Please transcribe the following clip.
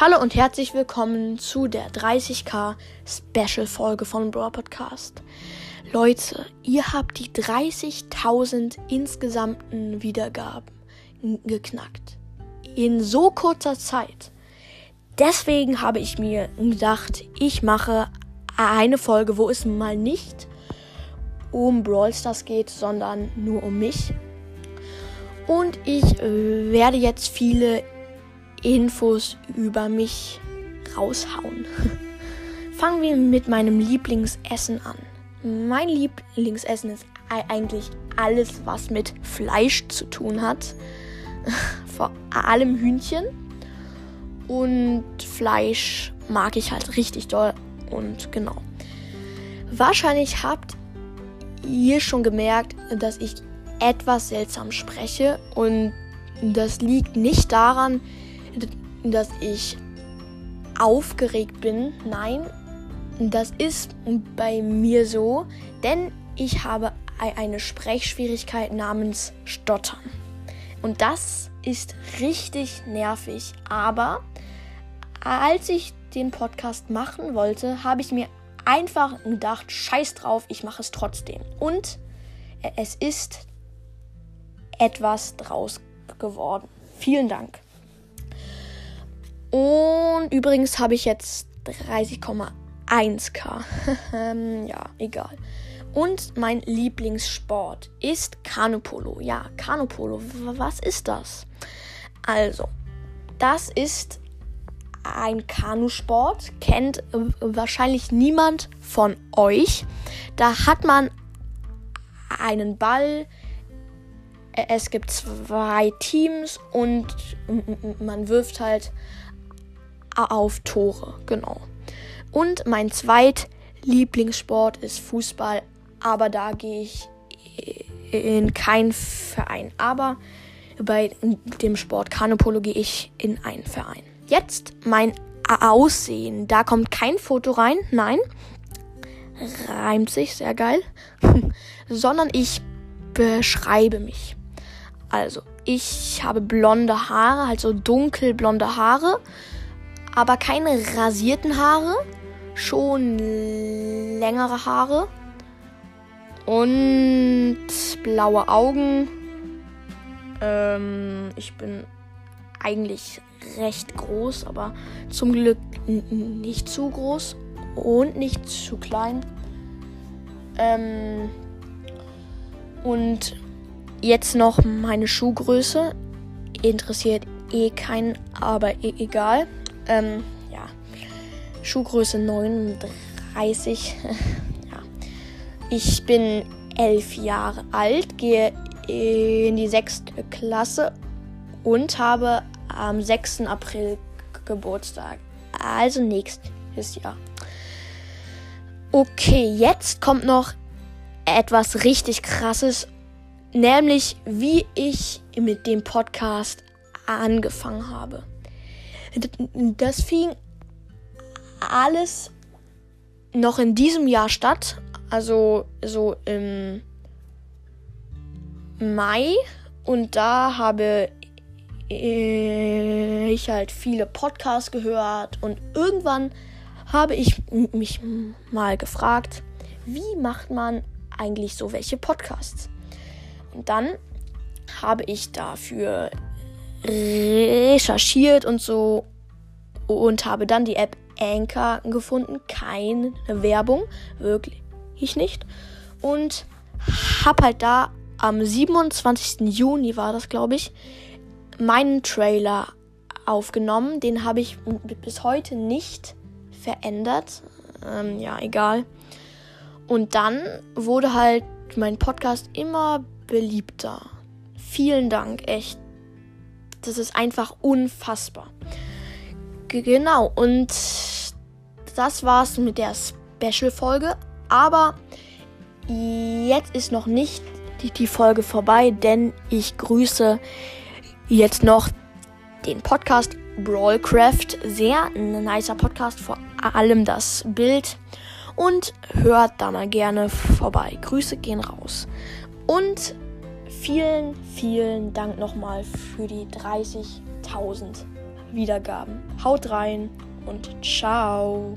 Hallo und herzlich willkommen zu der 30k Special Folge von Brawl Podcast. Leute, ihr habt die 30.000 insgesamten Wiedergaben geknackt. In so kurzer Zeit. Deswegen habe ich mir gedacht, ich mache eine Folge, wo es mal nicht um Brawl Stars geht, sondern nur um mich. Und ich äh, werde jetzt viele Infos über mich raushauen. Fangen wir mit meinem Lieblingsessen an. Mein Lieblingsessen ist eigentlich alles, was mit Fleisch zu tun hat. Vor allem Hühnchen. Und Fleisch mag ich halt richtig doll. Und genau. Wahrscheinlich habt ihr schon gemerkt, dass ich etwas seltsam spreche. Und das liegt nicht daran, dass ich aufgeregt bin. Nein, das ist bei mir so, denn ich habe eine Sprechschwierigkeit namens Stottern. Und das ist richtig nervig. Aber als ich den Podcast machen wollte, habe ich mir einfach gedacht, scheiß drauf, ich mache es trotzdem. Und es ist etwas draus geworden. Vielen Dank. Und übrigens habe ich jetzt 30,1k. ja, egal. Und mein Lieblingssport ist Kanupolo. Ja, Kanupolo. Was ist das? Also, das ist ein Kanusport. Kennt wahrscheinlich niemand von euch. Da hat man einen Ball. Es gibt zwei Teams und man wirft halt auf Tore, genau. Und mein zweit Lieblingssport ist Fußball, aber da gehe ich in keinen Verein. Aber bei dem Sport Kanopolo gehe ich in einen Verein. Jetzt mein Aussehen. Da kommt kein Foto rein, nein. Reimt sich, sehr geil. Sondern ich beschreibe mich. Also, ich habe blonde Haare, halt so dunkelblonde Haare aber keine rasierten Haare, schon längere Haare und blaue Augen. Ähm, ich bin eigentlich recht groß, aber zum Glück nicht zu groß und nicht zu klein. Ähm, und jetzt noch meine Schuhgröße. Interessiert eh keinen, aber e egal. Ähm, ja. Schuhgröße 39. ja. Ich bin elf Jahre alt, gehe in die sechste Klasse und habe am 6. April Geburtstag. Also nächstes Jahr. Okay, jetzt kommt noch etwas richtig krasses, nämlich wie ich mit dem Podcast angefangen habe. Das fing alles noch in diesem Jahr statt. Also so im Mai. Und da habe ich halt viele Podcasts gehört. Und irgendwann habe ich mich mal gefragt, wie macht man eigentlich so welche Podcasts? Und dann habe ich dafür recherchiert und so und habe dann die App Anchor gefunden. Keine Werbung, wirklich nicht. Und habe halt da am 27. Juni war das, glaube ich, meinen Trailer aufgenommen. Den habe ich bis heute nicht verändert. Ähm, ja, egal. Und dann wurde halt mein Podcast immer beliebter. Vielen Dank, echt das ist einfach unfassbar. Genau, und das war's mit der Special-Folge. Aber jetzt ist noch nicht die, die Folge vorbei, denn ich grüße jetzt noch den Podcast Brawlcraft. Sehr nicer Podcast, vor allem das Bild. Und hört da mal gerne vorbei. Grüße gehen raus. Und Vielen, vielen Dank nochmal für die 30.000 Wiedergaben. Haut rein und ciao.